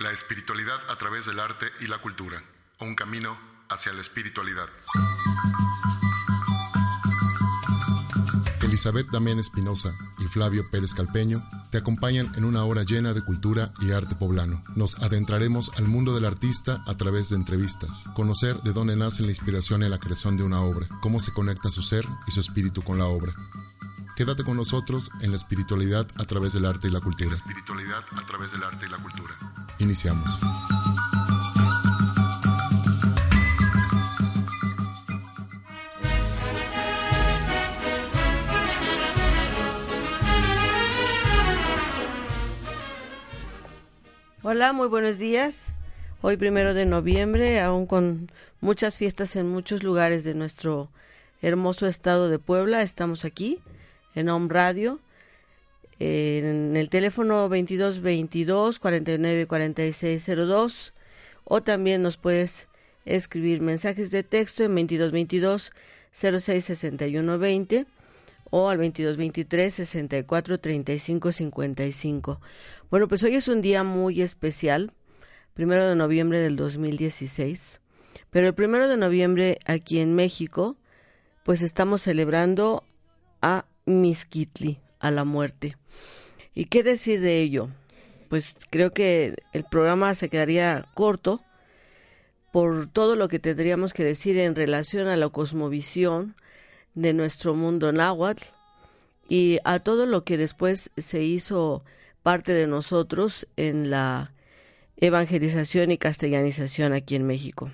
La espiritualidad a través del arte y la cultura. Un camino hacia la espiritualidad. Elizabeth Damián Espinosa y Flavio Pérez Calpeño te acompañan en una hora llena de cultura y arte poblano. Nos adentraremos al mundo del artista a través de entrevistas, conocer de dónde nace la inspiración y la creación de una obra, cómo se conecta su ser y su espíritu con la obra. Quédate con nosotros en la espiritualidad a través del arte y la cultura. espiritualidad a través del arte y la cultura. Iniciamos. Hola, muy buenos días. Hoy primero de noviembre, aún con muchas fiestas en muchos lugares de nuestro hermoso estado de Puebla, estamos aquí en Home Radio, en el teléfono 2222 49 4602 o también nos puedes escribir mensajes de texto en 2222 06 61 20 o al 2223 64 35 55. Bueno, pues hoy es un día muy especial, primero de noviembre del 2016, pero el primero de noviembre aquí en México, pues estamos celebrando a Miskitli, a la muerte. ¿Y qué decir de ello? Pues creo que el programa se quedaría corto por todo lo que tendríamos que decir en relación a la cosmovisión de nuestro mundo náhuatl y a todo lo que después se hizo parte de nosotros en la evangelización y castellanización aquí en México.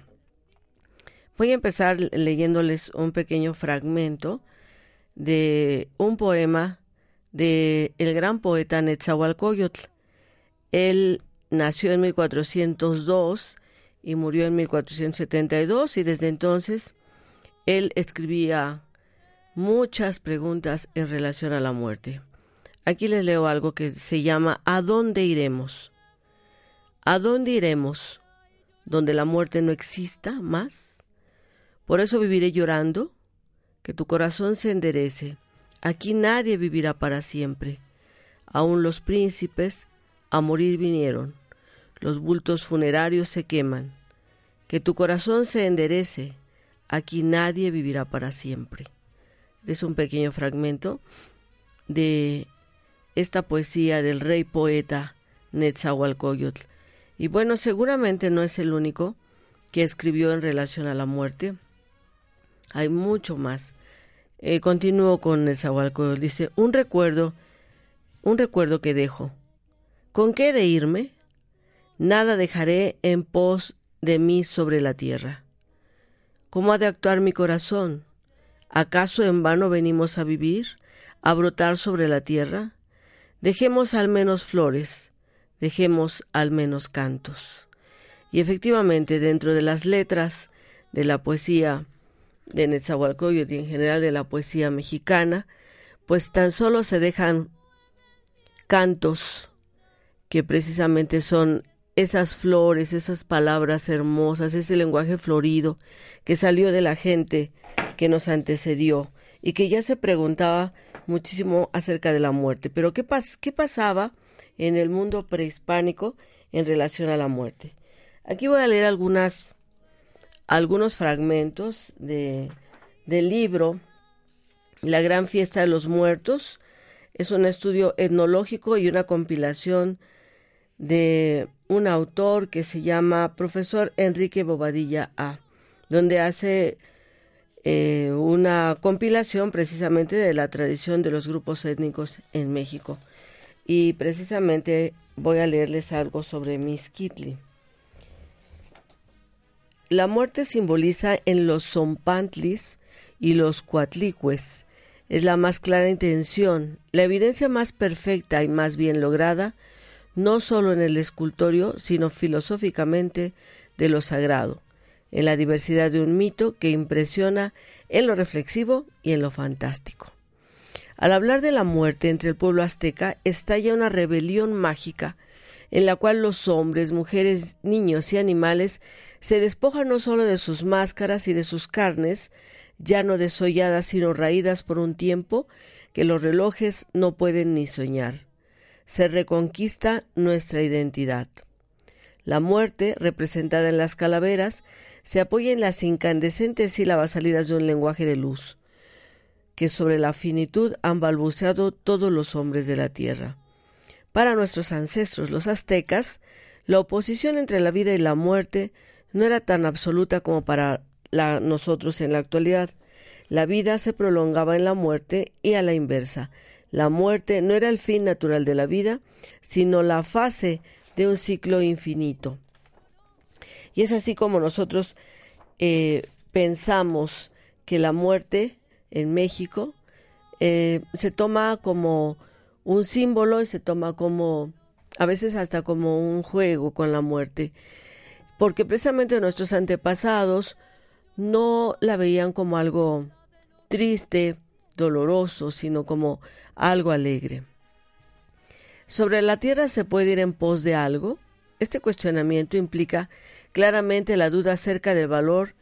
Voy a empezar leyéndoles un pequeño fragmento de un poema de el gran poeta Netzahualcoyotl. Él nació en 1402 y murió en 1472 y desde entonces él escribía muchas preguntas en relación a la muerte. Aquí les leo algo que se llama ¿A dónde iremos? ¿A dónde iremos? ¿Donde la muerte no exista más? Por eso viviré llorando, que tu corazón se enderece. Aquí nadie vivirá para siempre. Aún los príncipes a morir vinieron. Los bultos funerarios se queman. Que tu corazón se enderece. Aquí nadie vivirá para siempre. Es un pequeño fragmento de esta poesía del rey poeta Netzahualcoyotl. Y bueno, seguramente no es el único que escribió en relación a la muerte. Hay mucho más. Eh, continúo con el Zahualcoyotl. Dice, un recuerdo, un recuerdo que dejo. ¿Con qué de irme? Nada dejaré en pos de mí sobre la tierra. ¿Cómo ha de actuar mi corazón? ¿Acaso en vano venimos a vivir, a brotar sobre la tierra? Dejemos al menos flores, dejemos al menos cantos. Y efectivamente, dentro de las letras de la poesía de Netzahualcoyotl y en general de la poesía mexicana, pues tan solo se dejan cantos que precisamente son esas flores, esas palabras hermosas, ese lenguaje florido que salió de la gente que nos antecedió y que ya se preguntaba muchísimo acerca de la muerte. Pero ¿qué, pas qué pasaba en el mundo prehispánico en relación a la muerte? Aquí voy a leer algunas algunos fragmentos de, del libro La gran fiesta de los muertos. Es un estudio etnológico y una compilación de un autor que se llama profesor Enrique Bobadilla A, donde hace eh, una compilación precisamente de la tradición de los grupos étnicos en México. Y precisamente voy a leerles algo sobre Miskitli. La muerte simboliza en los zompantlis y los cuatlicues. Es la más clara intención, la evidencia más perfecta y más bien lograda, no solo en el escultorio, sino filosóficamente de lo sagrado, en la diversidad de un mito que impresiona en lo reflexivo y en lo fantástico. Al hablar de la muerte entre el pueblo azteca, estalla una rebelión mágica en la cual los hombres, mujeres, niños y animales se despojan no solo de sus máscaras y de sus carnes, ya no desolladas sino raídas por un tiempo que los relojes no pueden ni soñar. Se reconquista nuestra identidad. La muerte, representada en las calaveras, se apoya en las incandescentes sílabas salidas de un lenguaje de luz, que sobre la finitud han balbuceado todos los hombres de la tierra. Para nuestros ancestros, los aztecas, la oposición entre la vida y la muerte no era tan absoluta como para nosotros en la actualidad. La vida se prolongaba en la muerte y a la inversa. La muerte no era el fin natural de la vida, sino la fase de un ciclo infinito. Y es así como nosotros eh, pensamos que la muerte en México eh, se toma como un símbolo y se toma como, a veces hasta como un juego con la muerte, porque precisamente nuestros antepasados no la veían como algo triste, doloroso, sino como algo alegre. ¿Sobre la tierra se puede ir en pos de algo? Este cuestionamiento implica claramente la duda acerca del valor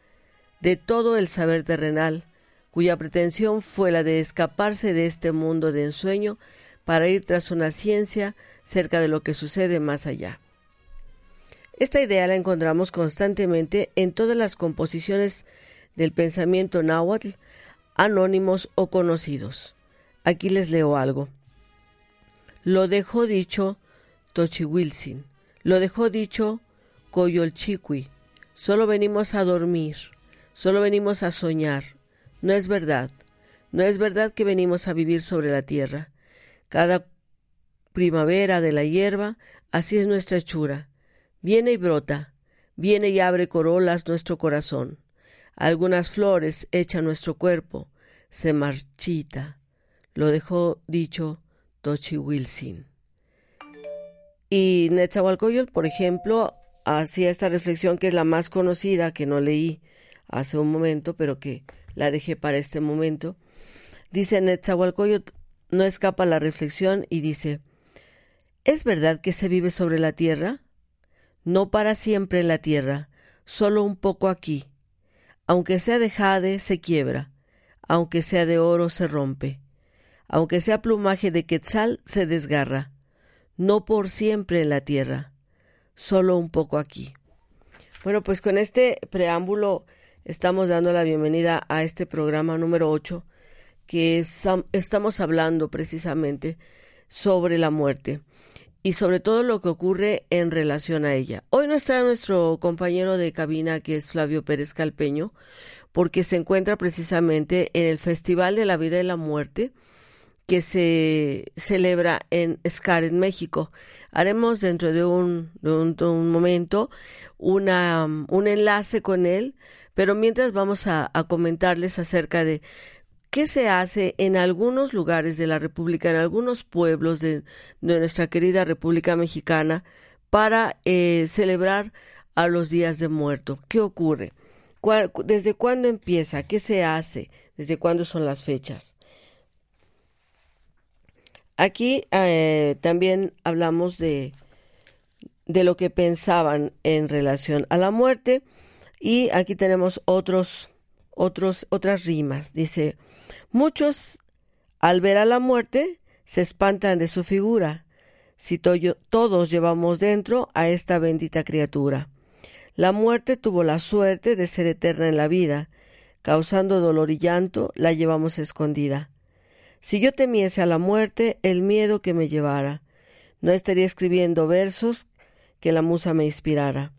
de todo el saber terrenal, cuya pretensión fue la de escaparse de este mundo de ensueño para ir tras una ciencia cerca de lo que sucede más allá. Esta idea la encontramos constantemente en todas las composiciones del pensamiento náhuatl, anónimos o conocidos. Aquí les leo algo. Lo dejó dicho Tochiwilsin, lo dejó dicho Coyolchiqui. Solo venimos a dormir, solo venimos a soñar. No es verdad, no es verdad que venimos a vivir sobre la tierra. Cada primavera de la hierba, así es nuestra hechura. Viene y brota, viene y abre corolas nuestro corazón. Algunas flores echa nuestro cuerpo, se marchita. Lo dejó dicho Tochi Wilson. Y Netzahualcoyol, por ejemplo, hacía esta reflexión que es la más conocida, que no leí hace un momento, pero que la dejé para este momento. Dice Netzahualcoyol, no escapa la reflexión y dice, ¿es verdad que se vive sobre la tierra? No para siempre en la tierra, solo un poco aquí. Aunque sea de jade, se quiebra, aunque sea de oro, se rompe aunque sea plumaje de quetzal, se desgarra. No por siempre en la tierra, solo un poco aquí. Bueno, pues con este preámbulo estamos dando la bienvenida a este programa número 8 que estamos hablando precisamente sobre la muerte y sobre todo lo que ocurre en relación a ella. Hoy no está nuestro compañero de cabina que es Flavio Pérez Calpeño porque se encuentra precisamente en el Festival de la Vida y la Muerte que se celebra en SCAR en México. Haremos dentro de un, un, momento una, un enlace con él, pero mientras vamos a, comentarles acerca de qué se hace en algunos lugares de la República, en algunos pueblos de, nuestra querida República Mexicana, para eh, celebrar a los días de muerto. ¿Qué ocurre? ¿Desde cuándo empieza? ¿Qué se hace? ¿Desde cuándo son las fechas? Aquí eh, también hablamos de, de lo que pensaban en relación a la muerte y aquí tenemos otros, otros, otras rimas. Dice, muchos al ver a la muerte se espantan de su figura, si todos llevamos dentro a esta bendita criatura. La muerte tuvo la suerte de ser eterna en la vida, causando dolor y llanto, la llevamos escondida. Si yo temiese a la muerte, el miedo que me llevara, no estaría escribiendo versos que la musa me inspirara.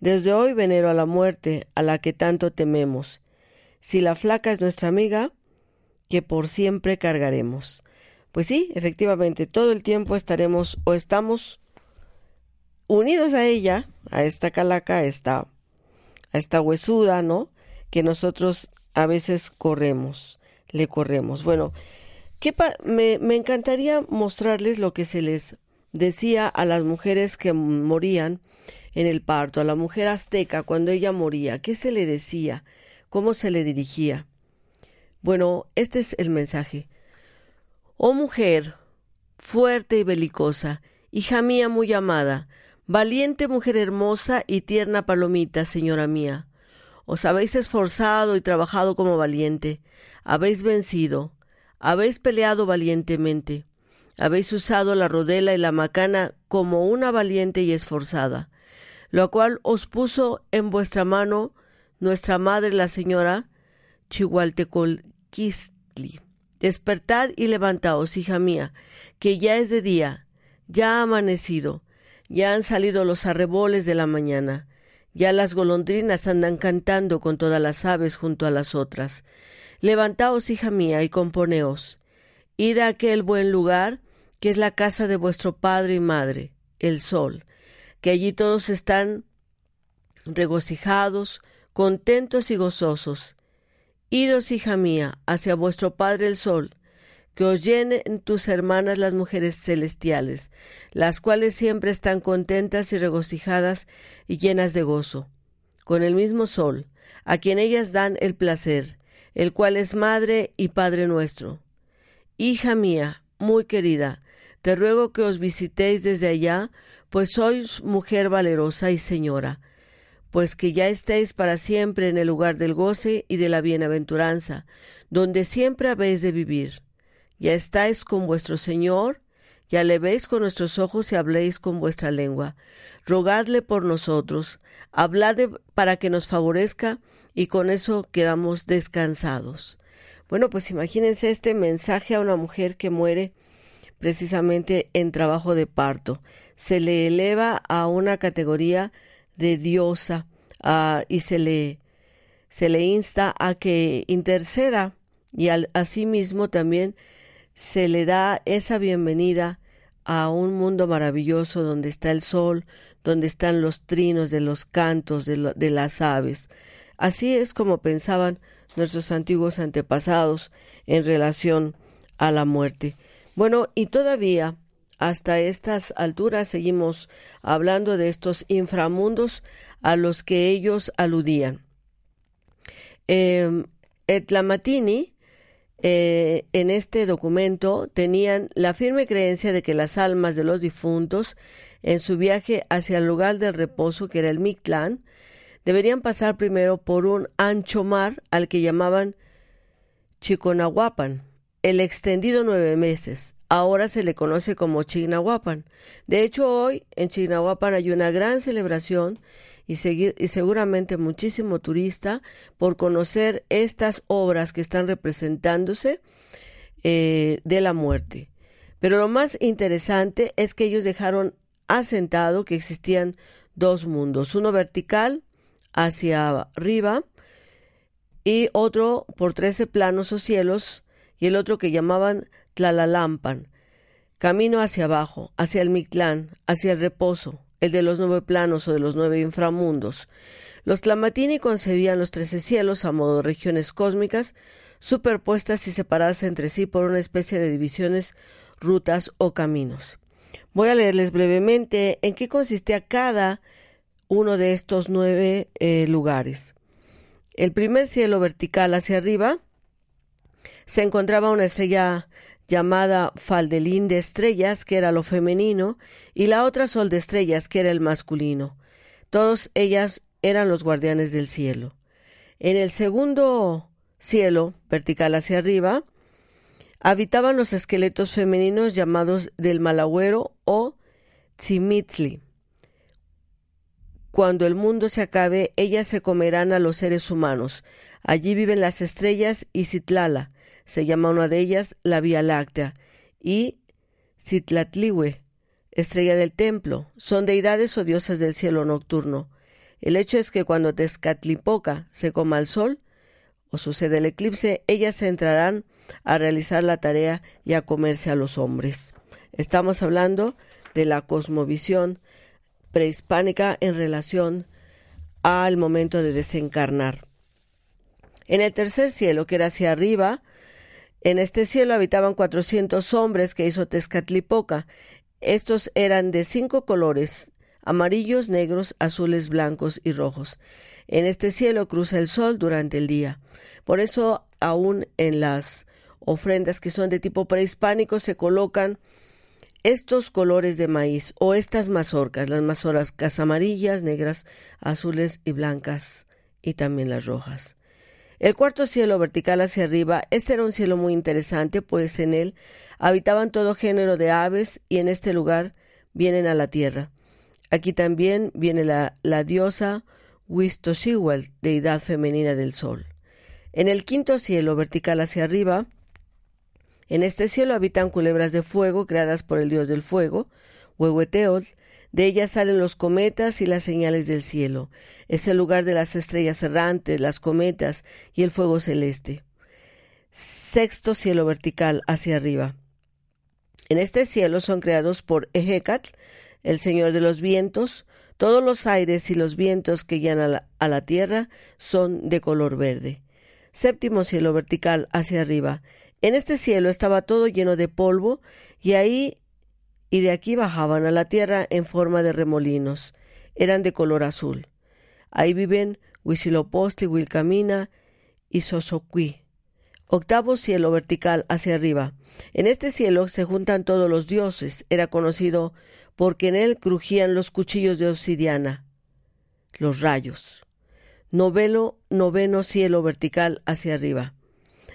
Desde hoy venero a la muerte, a la que tanto tememos. Si la flaca es nuestra amiga, que por siempre cargaremos. Pues sí, efectivamente, todo el tiempo estaremos o estamos unidos a ella, a esta calaca, a esta, a esta huesuda, ¿no? Que nosotros a veces corremos, le corremos. Bueno, me, me encantaría mostrarles lo que se les decía a las mujeres que morían en el parto, a la mujer azteca cuando ella moría, ¿qué se le decía? ¿Cómo se le dirigía? Bueno, este es el mensaje. Oh mujer, fuerte y belicosa, hija mía muy amada, valiente mujer hermosa y tierna palomita, señora mía. Os habéis esforzado y trabajado como valiente, habéis vencido, habéis peleado valientemente, habéis usado la rodela y la macana como una valiente y esforzada. lo cual os puso en vuestra mano nuestra madre la señora Chihualtecolquistli. Despertad y levantaos, hija mía, que ya es de día, ya ha amanecido, ya han salido los arreboles de la mañana, ya las golondrinas andan cantando con todas las aves junto a las otras. Levantaos, hija mía, y componeos. Id a aquel buen lugar que es la casa de vuestro padre y madre, el sol, que allí todos están regocijados, contentos y gozosos. Idos, hija mía, hacia vuestro Padre el Sol, que os llenen tus hermanas las mujeres celestiales, las cuales siempre están contentas y regocijadas y llenas de gozo, con el mismo Sol, a quien ellas dan el placer, el cual es Madre y Padre nuestro. Hija mía, muy querida, te ruego que os visitéis desde allá, pues sois mujer valerosa y señora, pues que ya estéis para siempre en el lugar del goce y de la bienaventuranza, donde siempre habéis de vivir. Ya estáis con vuestro Señor, ya le veis con nuestros ojos y habléis con vuestra lengua. Rogadle por nosotros, habladle para que nos favorezca y con eso quedamos descansados. Bueno, pues imagínense este mensaje a una mujer que muere precisamente en trabajo de parto. Se le eleva a una categoría de diosa ah, y se le, se le insta a que interceda y al, asimismo también se le da esa bienvenida a un mundo maravilloso donde está el sol, donde están los trinos de los cantos de, de las aves. Así es como pensaban nuestros antiguos antepasados en relación a la muerte. Bueno, y todavía hasta estas alturas seguimos hablando de estos inframundos a los que ellos aludían. Eh, Etlamatini, en este documento, tenían la firme creencia de que las almas de los difuntos, en su viaje hacia el lugar del reposo, que era el Mictlán, deberían pasar primero por un ancho mar al que llamaban Chiconahuapan, el extendido nueve meses, ahora se le conoce como Chignahuapan. De hecho, hoy en Chignahuapan hay una gran celebración y, seguramente muchísimo turista por conocer estas obras que están representándose eh, de la muerte. Pero lo más interesante es que ellos dejaron asentado que existían dos mundos, uno vertical hacia arriba y otro por trece planos o cielos y el otro que llamaban Tlalalampan, camino hacia abajo, hacia el Mictlán, hacia el reposo, el de los nueve planos o de los nueve inframundos. Los Tlamatini concebían los trece cielos a modo de regiones cósmicas, superpuestas y separadas entre sí por una especie de divisiones, rutas o caminos. Voy a leerles brevemente en qué consistía cada uno de estos nueve eh, lugares. El primer cielo vertical hacia arriba se encontraba una estrella llamada faldelín de estrellas, que era lo femenino, y la otra sol de estrellas, que era el masculino. Todas ellas eran los guardianes del cielo. En el segundo cielo, vertical hacia arriba, habitaban los esqueletos femeninos llamados del malagüero o tzimitzli. Cuando el mundo se acabe, ellas se comerán a los seres humanos. Allí viven las estrellas y Citlala, se llama una de ellas la Vía Láctea, y Citlatliwe, estrella del templo, son deidades o diosas del cielo nocturno. El hecho es que cuando Tezcatlipoca se coma el sol, o sucede el eclipse, ellas se entrarán a realizar la tarea y a comerse a los hombres. Estamos hablando de la cosmovisión prehispánica en relación al momento de desencarnar. En el tercer cielo, que era hacia arriba, en este cielo habitaban cuatrocientos hombres que hizo Tezcatlipoca. Estos eran de cinco colores, amarillos, negros, azules, blancos y rojos. En este cielo cruza el sol durante el día. Por eso, aún en las ofrendas que son de tipo prehispánico, se colocan estos colores de maíz o estas mazorcas, las mazorcas amarillas, negras, azules y blancas, y también las rojas. El cuarto cielo vertical hacia arriba, este era un cielo muy interesante, pues en él habitaban todo género de aves y en este lugar vienen a la tierra. Aquí también viene la, diosa Wistoshiwal, deidad femenina del sol. En el quinto cielo vertical hacia arriba, en este cielo habitan culebras de fuego creadas por el dios del fuego, Huehueteotl, de ellas salen los cometas y las señales del cielo. Es el lugar de las estrellas errantes, las cometas y el fuego celeste. Sexto cielo vertical hacia arriba. En este cielo son creados por Ejecatl, el señor de los vientos. Todos los aires y los vientos que guían a a la tierra son de color verde. Séptimo cielo vertical hacia arriba. En este cielo estaba todo lleno de polvo y ahí y de aquí bajaban a la tierra en forma de remolinos. Eran de color azul. Ahí viven Huitzilopochtli, Wilcamina y Sosoqui. Octavo cielo vertical hacia arriba. En este cielo se juntan todos los dioses. Era conocido porque en él crujían los cuchillos de obsidiana, los rayos. Novelo, noveno cielo vertical hacia arriba.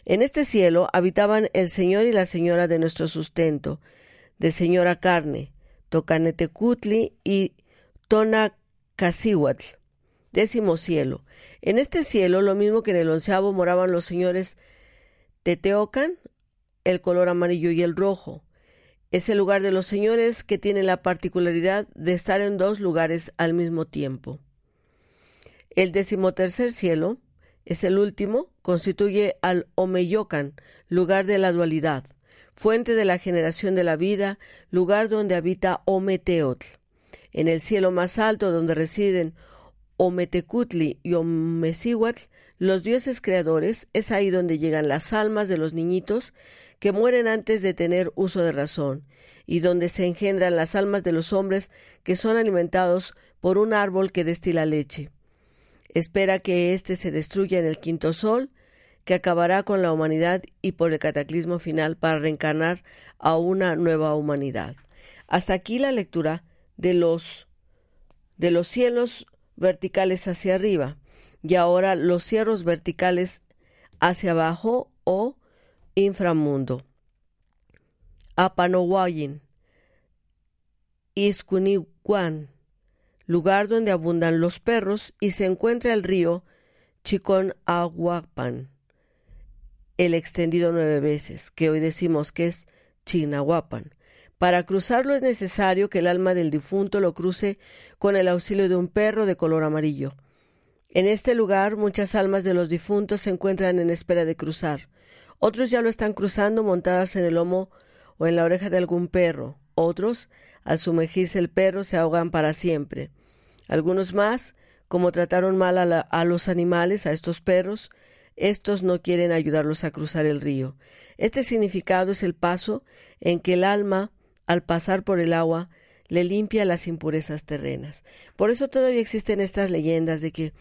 En este cielo habitaban el Señor y la Señora de nuestro sustento, de Señora Carne, Tocanetecutli y Tonacasihuatl. Décimo cielo. En este cielo, lo mismo que en el onceavo, moraban los señores Teteocan, el color amarillo y el rojo. Es el lugar de los señores que tiene la particularidad de estar en dos lugares al mismo tiempo. El decimotercer cielo es el último, constituye al Omeyocan, lugar de la dualidad fuente de la generación de la vida, lugar donde habita Ometeotl. En el cielo más alto donde residen Ometecutli y Omecihuatl, los dioses creadores, es ahí donde llegan las almas de los niñitos que mueren antes de tener uso de razón, y donde se engendran las almas de los hombres que son alimentados por un árbol que destila leche. Espera que éste se destruya en el quinto sol, que acabará con la humanidad y por el cataclismo final para reencarnar a una nueva humanidad. Hasta aquí la lectura de los de los cielos verticales hacia arriba y ahora los cielos verticales hacia abajo o inframundo. Apanowayin, Iskuniwan, lugar donde abundan los perros y se encuentra el río Chicon Aguapan el extendido nueve veces, que hoy decimos que es Chignahuapan. Para cruzarlo es necesario que el alma del difunto lo cruce con el auxilio de un perro de color amarillo. En este lugar muchas almas de los difuntos se encuentran en espera de cruzar. Otros ya lo están cruzando montadas en el lomo o en la oreja de algún perro. Otros, al sumergirse el perro, se ahogan para siempre. Algunos más, como trataron mal a, a los animales, a estos perros, estos no quieren ayudarlos a cruzar el río. Este significado es el paso en que el alma, al pasar por el agua, le limpia las impurezas terrenas. Por eso todavía existen estas leyendas de que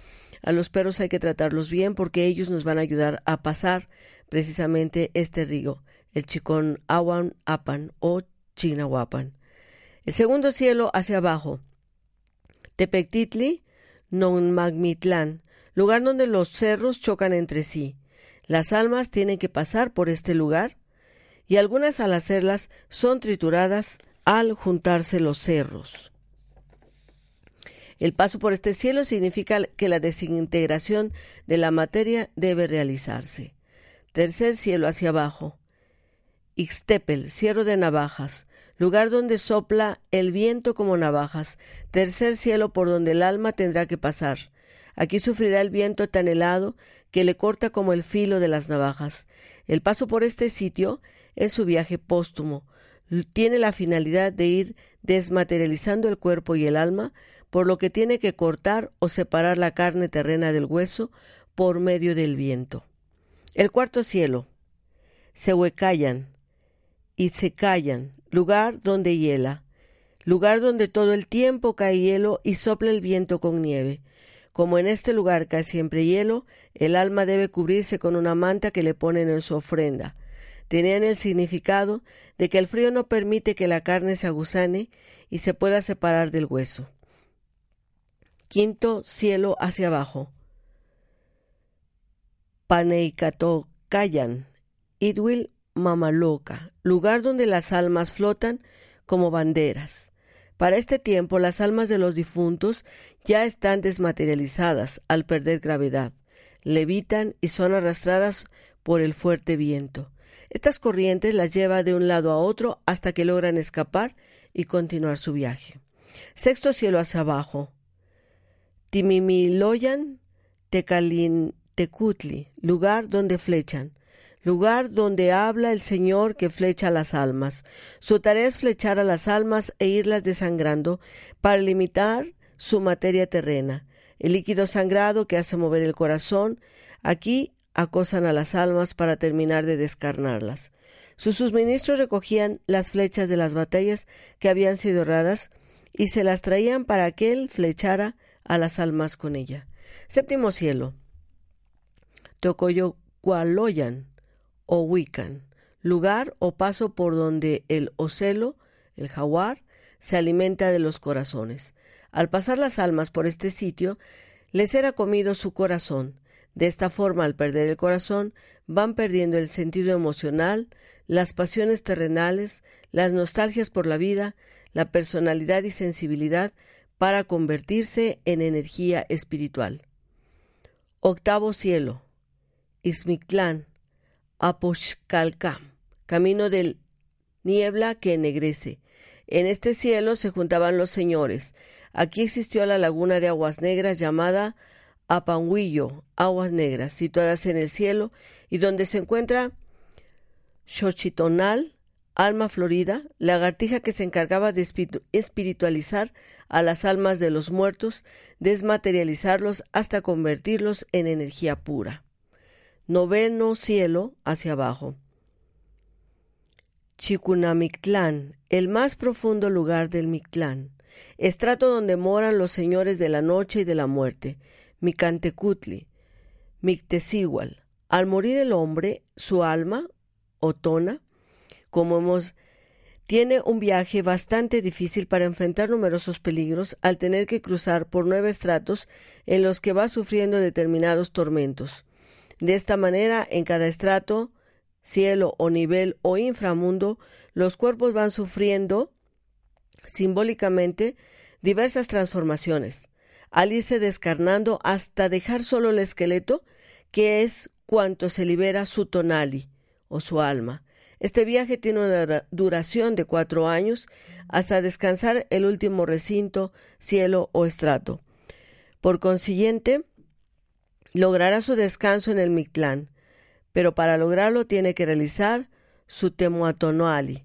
a los perros hay que tratarlos bien porque ellos nos van a ayudar a pasar precisamente este río, el Chicón Awan Apan o Chinahuapan. El segundo cielo hacia abajo. Tepectitli, Non Magmitlán, lugar donde los cerros chocan entre sí. Las almas tienen que pasar por este lugar y algunas al hacerlas son trituradas al juntarse los cerros. El paso por este cielo significa que la desintegración de la materia debe realizarse. Tercer cielo hacia abajo. Ixtepel, cielo de navajas, lugar donde sopla el viento como navajas. Tercer cielo por donde el alma tendrá que pasar. Aquí sufrirá el viento tan helado que le corta como el filo de las navajas. El paso por este sitio es su viaje póstumo. Tiene la finalidad de ir desmaterializando el cuerpo y el alma, por lo que tiene que cortar o separar la carne terrena del hueso por medio del viento. El cuarto cielo. Se huecallan y se callan, lugar donde hiela, lugar donde todo el tiempo cae hielo y sopla el viento con nieve. Como en este lugar cae siempre hielo, el alma debe cubrirse con una manta que le ponen en su ofrenda. Tenían el significado de que el frío no permite que la carne se aguzane y se pueda separar del hueso. Quinto cielo hacia abajo. Paneicatocayan, Idwil Mamaloca, lugar donde las almas flotan como banderas. Para este tiempo las almas de los difuntos ya están desmaterializadas al perder gravedad, levitan y son arrastradas por el fuerte viento. Estas corrientes las lleva de un lado a otro hasta que logran escapar y continuar su viaje. Sexto cielo hacia abajo. Timimiloyan Tecalintecutli, lugar donde flechan lugar donde habla el Señor que flecha las almas. Su tarea es flechar a las almas e irlas desangrando para limitar su materia terrena. El líquido sangrado que hace mover el corazón, aquí acosan a las almas para terminar de descarnarlas. Sus suministros recogían las flechas de las batallas que habían sido erradas y se las traían para que él flechara a las almas con ella. Séptimo cielo. Tocoyocualoyan o Wiccan, lugar o paso por donde el ocelo, el jaguar, se alimenta de los corazones. Al pasar las almas por este sitio, les era comido su corazón. De esta forma, al perder el corazón, van perdiendo el sentido emocional, las pasiones terrenales, las nostalgias por la vida, la personalidad y sensibilidad para convertirse en energía espiritual. Octavo cielo. Ismictlán, Aposhkalka, camino del niebla que ennegrece. En este cielo se juntaban los señores. Aquí existió la laguna de aguas negras llamada Apanhuillo, aguas negras, situadas en el cielo, y donde se encuentra Xochitonal, alma florida, lagartija que se encargaba de espiritualizar a las almas de los muertos, desmaterializarlos hasta convertirlos en energía pura noveno cielo hacia abajo. Chicunamictlán, el más profundo lugar del Mictlán, estrato donde moran los señores de la noche y de la muerte, Micantecutli, Mictesigual. Al morir el hombre, su alma, Otona, como hemos tiene un viaje bastante difícil para enfrentar numerosos peligros al tener que cruzar por nueve estratos en los que va sufriendo determinados tormentos. De esta manera, en cada estrato, cielo o nivel o inframundo, los cuerpos van sufriendo simbólicamente diversas transformaciones, al irse descarnando hasta dejar solo el esqueleto, que es cuanto se libera su tonali o su alma. Este viaje tiene una duración de cuatro años hasta descansar el último recinto, cielo o estrato. Por consiguiente, logrará su descanso en el Mictlán, pero para lograrlo tiene que realizar su Temuatonoali,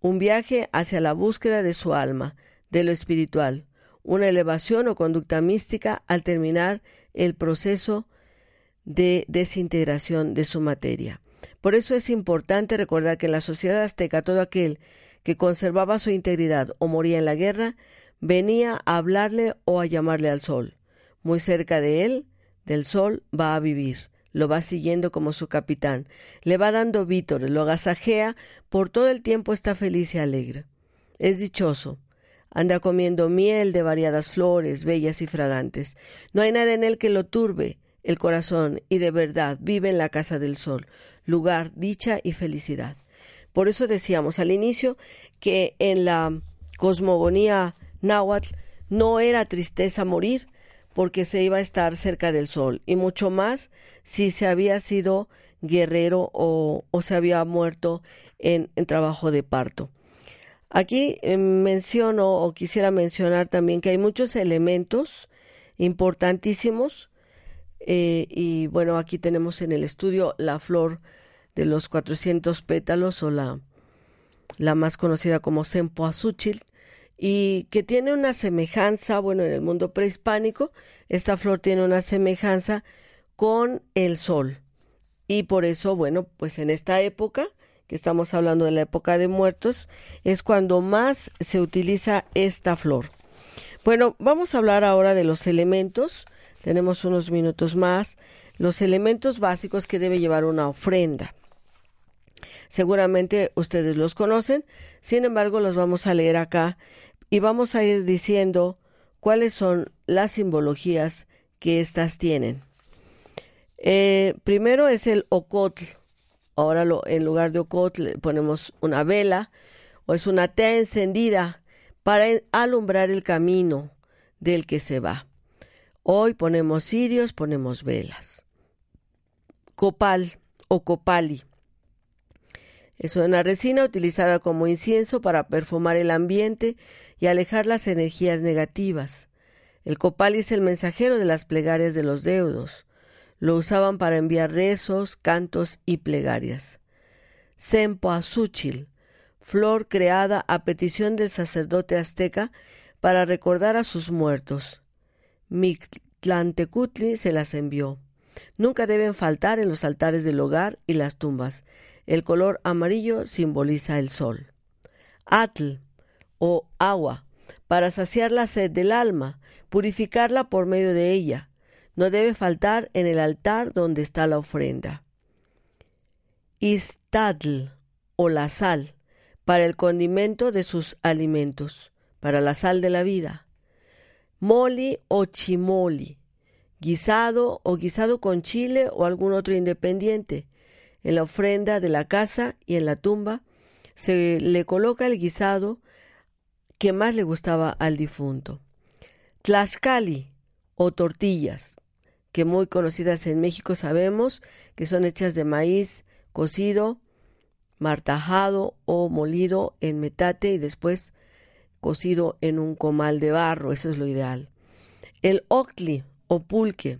un viaje hacia la búsqueda de su alma, de lo espiritual, una elevación o conducta mística al terminar el proceso de desintegración de su materia. Por eso es importante recordar que en la sociedad azteca todo aquel que conservaba su integridad o moría en la guerra, venía a hablarle o a llamarle al sol. Muy cerca de él del sol va a vivir, lo va siguiendo como su capitán, le va dando vítores, lo agasajea, por todo el tiempo está feliz y alegre. Es dichoso, anda comiendo miel de variadas flores, bellas y fragantes. No hay nada en él que lo turbe el corazón y de verdad vive en la casa del sol, lugar, dicha y felicidad. Por eso decíamos al inicio que en la cosmogonía náhuatl no era tristeza morir, porque se iba a estar cerca del sol, y mucho más si se había sido guerrero o, se había muerto en, trabajo de parto. Aquí eh, menciono o quisiera mencionar también que hay muchos elementos importantísimos eh, y bueno, aquí tenemos en el estudio la flor de los 400 pétalos o la, la más conocida como Sempoazuchil, y que tiene una semejanza, bueno, en el mundo prehispánico, esta flor tiene una semejanza con el sol. Y por eso, bueno, pues en esta época, que estamos hablando de la época de muertos, es cuando más se utiliza esta flor. Bueno, vamos a hablar ahora de los elementos. Tenemos unos minutos más. Los elementos básicos que debe llevar una ofrenda. Seguramente ustedes los conocen, sin embargo los vamos a leer acá y vamos a ir diciendo cuáles son las simbologías que éstas tienen. Eh, primero es el ocotl. Ahora en lugar de ocotl ponemos una vela o es una tea encendida para alumbrar el camino del que se va. Hoy ponemos cirios, ponemos velas. Copal o copali. Es una resina utilizada como incienso para perfumar el ambiente y alejar las energías negativas. El copal es el mensajero de las plegarias de los deudos. Lo usaban para enviar rezos, cantos y plegarias. Sempoazúchil, flor creada a petición del sacerdote azteca para recordar a sus muertos. Mictlantecutli se las envió. Nunca deben faltar en los altares del hogar y las tumbas. El color amarillo simboliza el sol. Atl o agua, para saciar la sed del alma, purificarla por medio de ella. No debe faltar en el altar donde está la ofrenda. Istadl o la sal, para el condimento de sus alimentos, para la sal de la vida. Moli o chimoli, guisado o guisado con chile o algún otro independiente. En la ofrenda de la casa y en la tumba se le coloca el guisado que más le gustaba al difunto. Tlaxcali o tortillas, que muy conocidas en México sabemos que son hechas de maíz cocido, martajado o molido en metate y después cocido en un comal de barro, eso es lo ideal. El octli o pulque,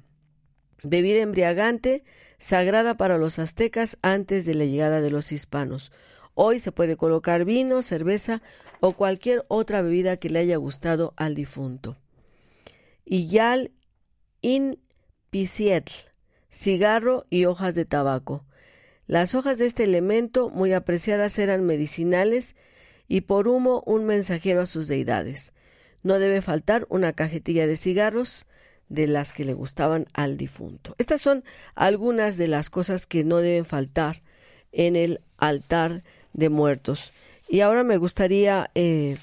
bebida embriagante sagrada para los aztecas antes de la llegada de los hispanos. Hoy se puede colocar vino, cerveza o cualquier otra bebida que le haya gustado al difunto y yal in pisietl, cigarro y hojas de tabaco. Las hojas de este elemento, muy apreciadas, eran medicinales y por humo un mensajero a sus deidades. No debe faltar una cajetilla de cigarros de las que le gustaban al difunto. Estas son algunas de las cosas que no deben faltar en el altar de muertos. Y ahora me gustaría eh,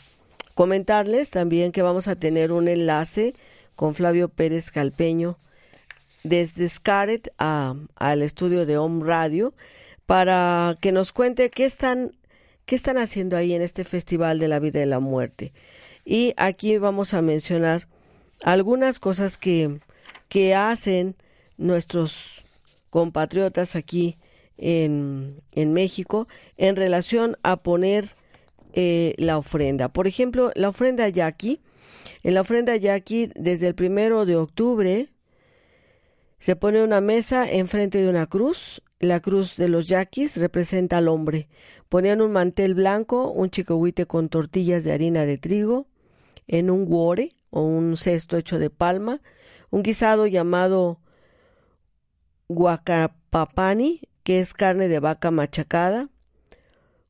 comentarles también que vamos a tener un enlace con Flavio Pérez Calpeño desde Scaret al estudio de Home Radio para que nos cuente qué están, qué están haciendo ahí en este Festival de la Vida y la Muerte. Y aquí vamos a mencionar algunas cosas que, que hacen nuestros compatriotas aquí en, México en relación a poner eh, la ofrenda. Por ejemplo, la ofrenda yaqui en la ofrenda yaqui, desde el primero de octubre, se pone una mesa enfrente de una cruz. La cruz de los yaquis representa al hombre. Ponían un mantel blanco, un chicohuite con tortillas de harina de trigo, en un guore o un cesto hecho de palma, un guisado llamado guacapapani, que es carne de vaca machacada,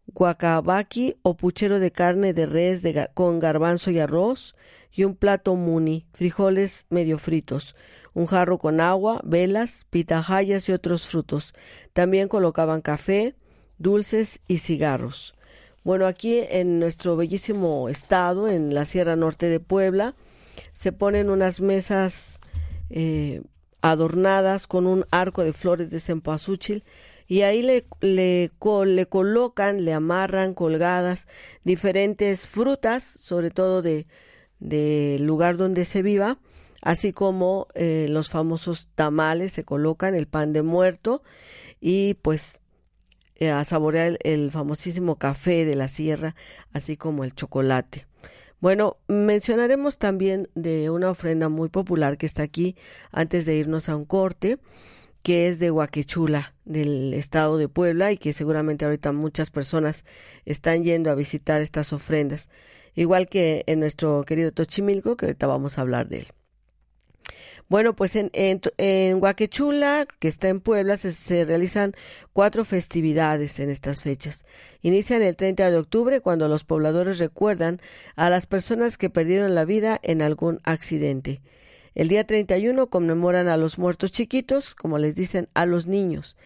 guacabaki o puchero de carne de res con garbanzo y arroz, y un plato muni, frijoles medio fritos, un jarro con agua, velas, pitahayas y otros frutos. También colocaban café, dulces y cigarros. Bueno, aquí en nuestro bellísimo estado, en la Sierra Norte de Puebla, se ponen unas mesas eh, adornadas con un arco de flores de cempasúchil y ahí le, le, le, colocan, le amarran colgadas diferentes frutas, sobre todo de lugar donde se viva, así como eh, los famosos tamales se colocan, el pan de muerto y pues eh, a saborear el, famosísimo café de la sierra, así como el chocolate. Bueno, mencionaremos también de una ofrenda muy popular que está aquí antes de irnos a un corte, que es de Huaquechula, del estado de Puebla, y que seguramente ahorita muchas personas están yendo a visitar estas ofrendas igual que en nuestro querido Tochimilco, que ahorita vamos a hablar de él. Bueno, pues en, en, Huaquechula, que está en Puebla, se, se, realizan cuatro festividades en estas fechas. Inician el 30 de octubre, cuando los pobladores recuerdan a las personas que perdieron la vida en algún accidente. El día 31 conmemoran a los muertos chiquitos, como les dicen, a los niños.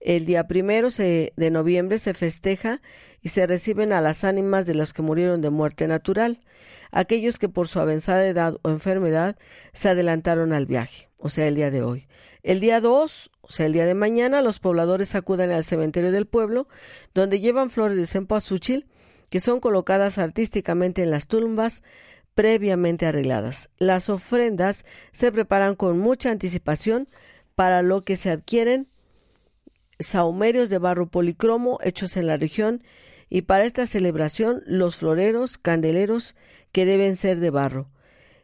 El día primero de noviembre se festeja y se reciben a las ánimas de los que murieron de muerte natural, aquellos que por su avanzada edad o enfermedad se adelantaron al viaje, o sea, el día de hoy. El día 2, o sea, el día de mañana, los pobladores acuden al cementerio del pueblo, donde llevan flores de cempasúchil que son colocadas artísticamente en las tumbas previamente arregladas. Las ofrendas se preparan con mucha anticipación para lo que se adquieren saumerios de barro policromo hechos en la región y para esta celebración los floreros, candeleros que deben ser de barro.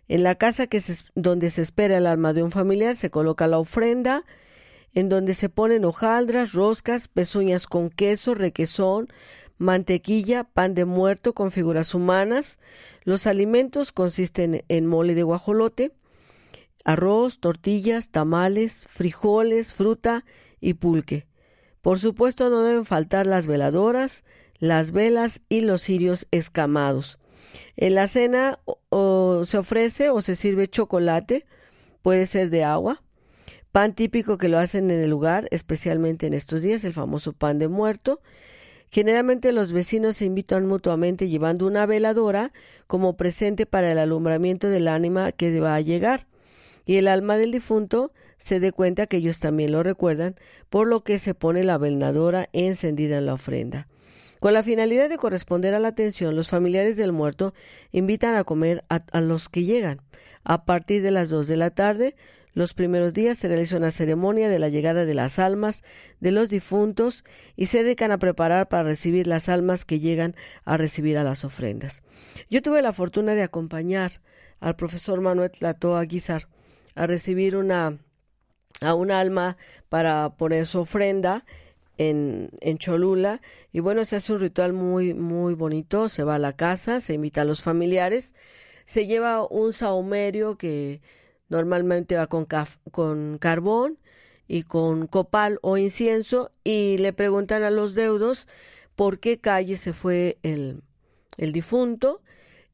En la casa que donde se espera el alma de un familiar se coloca la ofrenda, en donde se ponen hojaldras, roscas, pezuñas con queso, requesón, mantequilla, pan de muerto con figuras humanas. Los alimentos consisten en mole de guajolote, arroz, tortillas, tamales, frijoles, fruta y pulque. Por supuesto no deben faltar las veladoras, las velas y los cirios escamados. En la cena se ofrece o se sirve chocolate, puede ser de agua, pan típico que lo hacen en el lugar, especialmente en estos días, el famoso pan de muerto. Generalmente los vecinos se invitan mutuamente llevando una veladora como presente para el alumbramiento del ánima que va a llegar. Y el alma del difunto se dé cuenta que ellos también lo recuerdan, por lo que se pone la veladora encendida en la ofrenda. Con la finalidad de corresponder a la atención, los familiares del muerto invitan a comer a, los que llegan. A partir de las dos de la tarde, los primeros días se realiza una ceremonia de la llegada de las almas de los difuntos y se dedican a preparar para recibir las almas que llegan a recibir a las ofrendas. Yo tuve la fortuna de acompañar al profesor Manuel Tlato Aguizar a recibir una a un alma para poner su ofrenda en, en Cholula y bueno, se hace un ritual muy, muy bonito, se va a la casa, se invita a los familiares, se lleva un saumerio que normalmente va con, con carbón y con copal o incienso y le preguntan a los deudos por qué calle se fue el, el difunto.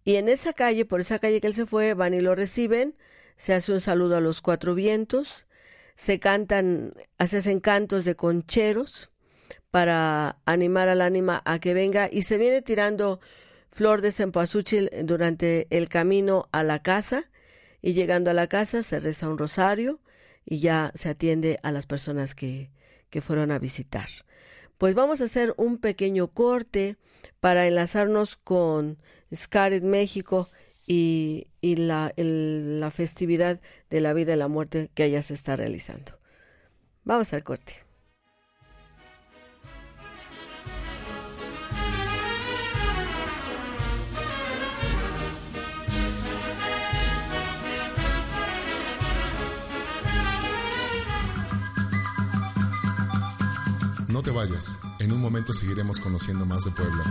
Y en esa calle, por esa calle que él se fue, van y lo reciben, se hace un saludo a los cuatro vientos, se cantan, se hacen cantos de concheros para animar al ánima a que venga y se viene tirando flor de cempasúchil durante el camino a la casa y llegando a la casa se reza un rosario y ya se atiende a las personas que, que fueron a visitar. Pues vamos a hacer un pequeño corte para enlazarnos con Scarlet México y, la, la festividad de la vida y la muerte que allá se está realizando. Vamos al corte. No te vayas, en un momento seguiremos conociendo más de Puebla.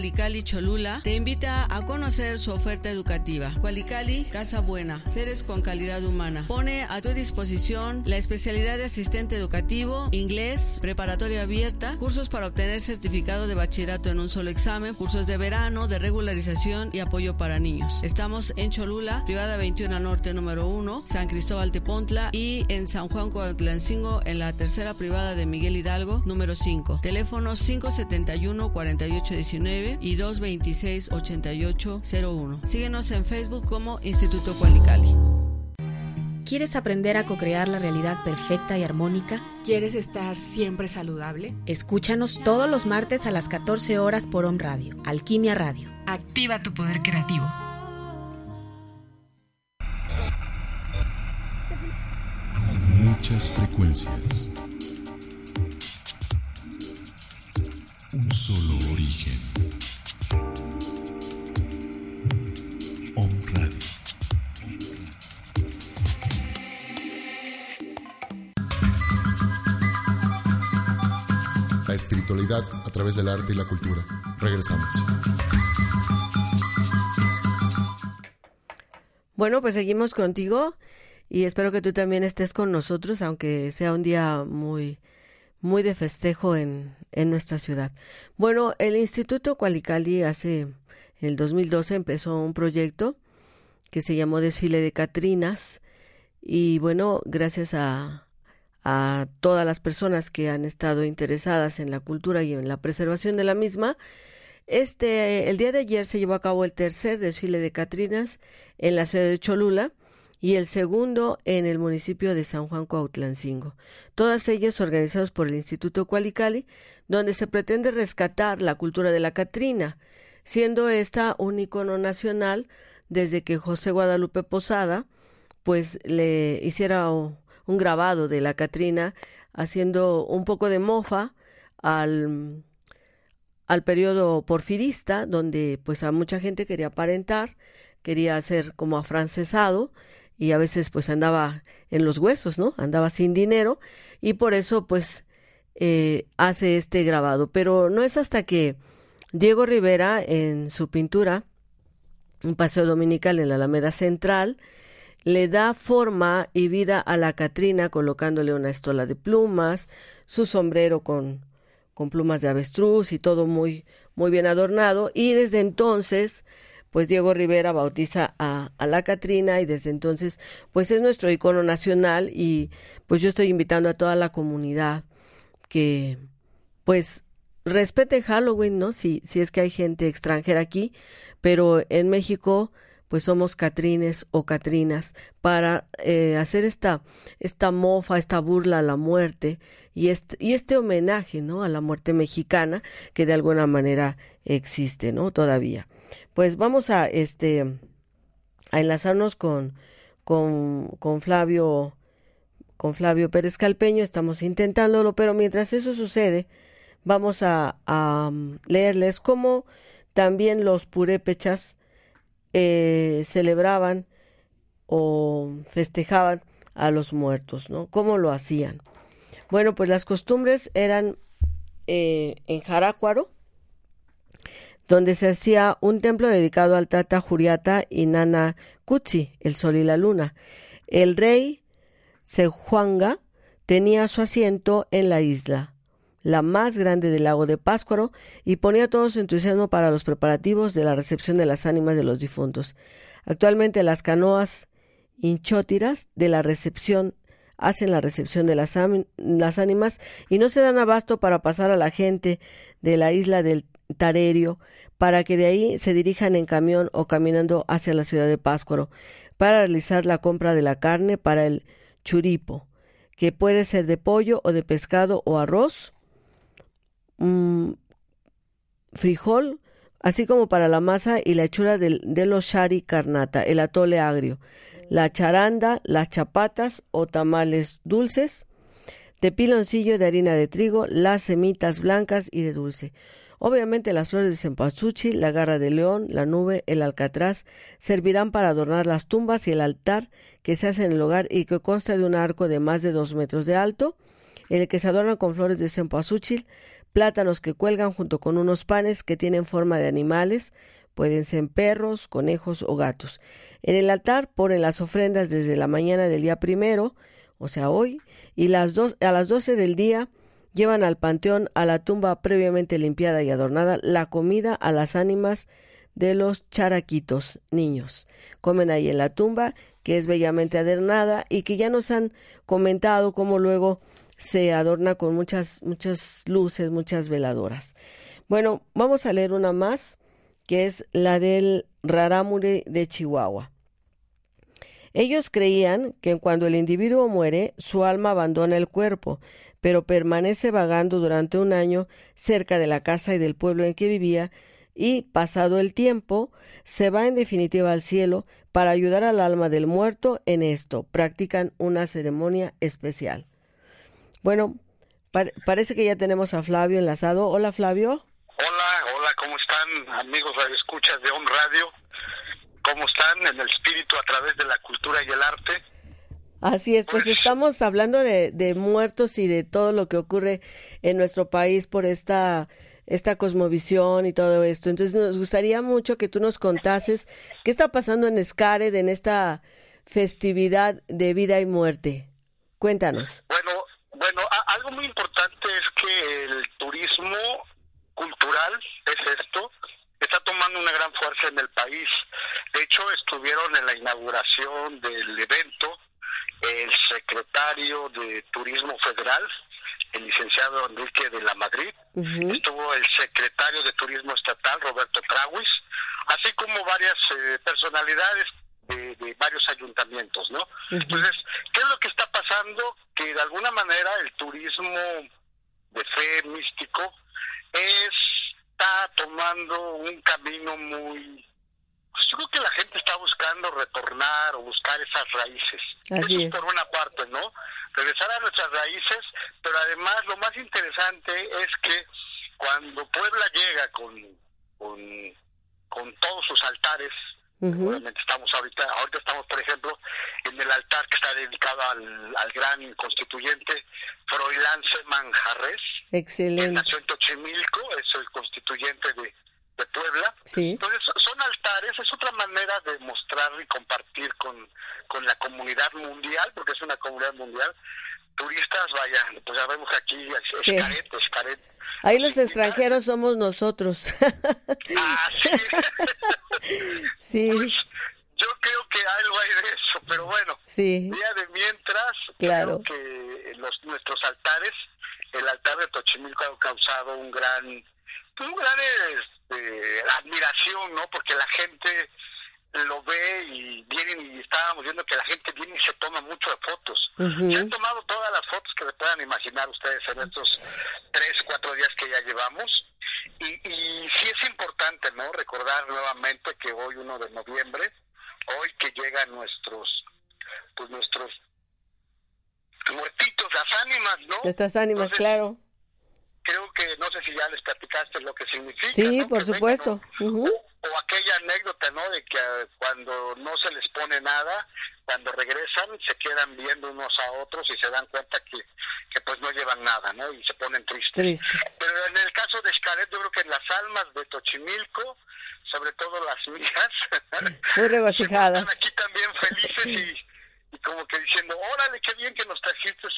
Cualicali Cholula te invita a conocer su oferta educativa. Cualicali, Casa Buena, seres con calidad humana. Pone a tu disposición la especialidad de asistente educativo, inglés, preparatoria abierta, cursos para obtener certificado de bachillerato en un solo examen, cursos de verano, de regularización y apoyo para niños. Estamos en Cholula, privada 21 Norte número 1, San Cristóbal Tepontla y en San Juan Coatlancingo en la tercera privada de Miguel Hidalgo número 5. Teléfono 571 48 y 226-8801. Síguenos en Facebook como Instituto Cualicali. ¿Quieres aprender a co-crear la realidad perfecta y armónica? ¿Quieres estar siempre saludable? Escúchanos todos los martes a las 14 horas por On Radio, Alquimia Radio. Activa tu poder creativo. Muchas frecuencias. Un solo a través del arte y la cultura. Regresamos. Bueno, pues seguimos contigo y espero que tú también estés con nosotros, aunque sea un día muy muy de festejo en, en nuestra ciudad. Bueno, el Instituto Cualicali hace en el 2012 empezó un proyecto que se llamó Desfile de Catrinas y bueno, gracias a, a todas las personas que han estado interesadas en la cultura y en la preservación de la misma, este, el día de ayer se llevó a cabo el tercer desfile de Catrinas en la ciudad de Cholula y el segundo en el municipio de San Juan Cuautlancingo. Todas ellas organizadas por el Instituto Cualicali, donde se pretende rescatar la cultura de la Catrina, siendo esta un icono nacional desde que José Guadalupe Posada pues le hiciera un grabado de la Catrina haciendo un poco de mofa al al periodo porfirista, donde pues a mucha gente quería aparentar, quería ser como afrancesado y a veces pues andaba en los huesos, ¿no? Andaba sin dinero y por eso pues eh, hace este grabado. Pero no es hasta que Diego Rivera en su pintura, un paseo dominical en la Alameda Central, le da forma y vida a la Catrina colocándole una estola de plumas, su sombrero con con plumas de avestruz y todo muy, muy bien adornado. Y desde entonces, pues Diego Rivera bautiza a, a, la Catrina y desde entonces, pues es nuestro icono nacional y pues yo estoy invitando a toda la comunidad que, pues, respete Halloween, ¿no? Si, si es que hay gente extranjera aquí, pero en México pues somos Catrines o Catrinas para eh, hacer esta, esta mofa, esta burla a la muerte y este, y este homenaje, ¿no? A la muerte mexicana que de alguna manera existe, ¿no? Todavía. Pues vamos a, este, a enlazarnos con, con, con Flavio, con Flavio Pérez Calpeño, estamos intentándolo, pero mientras eso sucede, vamos a, a leerles cómo también los purépechas eh, celebraban o festejaban a los muertos, ¿no? ¿Cómo lo hacían? Bueno, pues las costumbres eran eh, en Jarácuaro, donde se hacía un templo dedicado al Tata Juriata y Nana Kutsi, el sol y la luna. El rey Sejuanga tenía su asiento en la isla la más grande del lago de Páscuaro, y ponía todo su entusiasmo para los preparativos de la recepción de las ánimas de los difuntos. Actualmente las canoas hinchótiras de la recepción hacen la recepción de las, las ánimas y no se dan abasto para pasar a la gente de la isla del Tarerio para que de ahí se dirijan en camión o caminando hacia la ciudad de Páscuaro para realizar la compra de la carne para el churipo, que puede ser de pollo o de pescado o arroz frijol, así como para la masa y la hechura de, los shari carnata, el atole agrio, la charanda, las chapatas o tamales dulces, de piloncillo de harina de trigo, las semitas blancas y de dulce. Obviamente las flores de cempasúchil, la garra de león, la nube, el alcatraz servirán para adornar las tumbas y el altar que se hace en el hogar y que consta de un arco de más de dos metros de alto, en el que se adornan con flores de cempasúchil, plátanos que cuelgan junto con unos panes que tienen forma de animales, pueden ser perros, conejos o gatos. En el altar ponen las ofrendas desde la mañana del día primero, o sea hoy, y las a las doce del día llevan al panteón, a la tumba previamente limpiada y adornada, la comida a las ánimas de los charaquitos, niños. Comen ahí en la tumba, que es bellamente adornada y que ya nos han comentado cómo luego se adorna con muchas, muchas luces, muchas veladoras. Bueno, vamos a leer una más, que es la del Rarámuri de Chihuahua. Ellos creían que cuando el individuo muere, su alma abandona el cuerpo, pero permanece vagando durante un año cerca de la casa y del pueblo en que vivía, y, pasado el tiempo, se va en definitiva al cielo para ayudar al alma del muerto en esto. Practican una ceremonia especial. Bueno, parece que ya tenemos a Flavio enlazado. Hola, Flavio. Hola, hola, ¿cómo están amigos escuchas de On Radio? ¿Cómo están en el espíritu a través de la cultura y el arte? Así es, pues, pues estamos hablando de, de, muertos y de todo lo que ocurre en nuestro país por esta, esta cosmovisión y todo esto. Entonces nos gustaría mucho que tú nos contases qué está pasando en Escared en esta festividad de vida y muerte. Cuéntanos. Bueno, bueno, algo muy importante es que el turismo cultural es esto, es está tomando una gran fuerza en el país. De hecho, estuvieron en la inauguración del evento el secretario de Turismo Federal, el licenciado Enrique de la Madrid, estuvo el secretario de Turismo Estatal, Roberto Traguis, así como varias eh, personalidades de, varios ayuntamientos, ¿no? Entonces, ¿qué es lo que está pasando? Que de alguna manera el turismo de fe místico está tomando un camino muy pues yo creo que la gente está buscando retornar o buscar esas raíces. Así Eso es. por una parte, ¿no? Regresar a nuestras raíces, pero además lo más interesante es que cuando Puebla llega con, con, con todos sus altares, Obviamente estamos ahorita, ahorita estamos por ejemplo en el altar que está dedicado al, al gran constituyente Froilán Manjarres. Excelente. nació en Tochimilco, es el constituyente de, de Puebla. Sí. Entonces son altares, es otra manera de mostrar y compartir con, con la comunidad mundial, porque es una comunidad mundial. Turistas, vaya, pues ya vemos aquí es Sí. Ahí los extranjeros somos nosotros. Ah, sí. sí, Pues, yo creo que algo hay de eso, pero bueno, sí, día de mientras, Claro. creo que los, nuestros altares, el altar de Tochimilco ha causado un gran, pues, un gran este, admiración, ¿no? Porque la gente lo ve y vienen y estábamos viendo que la gente viene y se toma mucho de fotos. Se han tomado todas las fotos que se puedan imaginar ustedes en estos tres, cuatro días que ya llevamos. Y, y sí es importante, ¿no? Recordar nuevamente que hoy, 1 de noviembre, hoy que llegan nuestros, pues nuestros muertitos, las ánimas, ¿no? nuestras ánimas, Entonces, claro. Creo que, no sé si ya les platicaste lo que significa. Sí, ¿no? por Que vengan, supuesto. o aquella anécdota, ¿no? De que eh, cuando no se les pone nada, cuando regresan, se quedan viendo unos a otros y se dan cuenta que, que pues no llevan nada, ¿no? Y se ponen tristes. Tristes. Pero en el caso de Xcaret, yo creo que en las almas de Tochimilco, sobre todo las mías, Muy regocijadas. están aquí también felices y, y como que diciendo, órale, qué bien que nos trajiste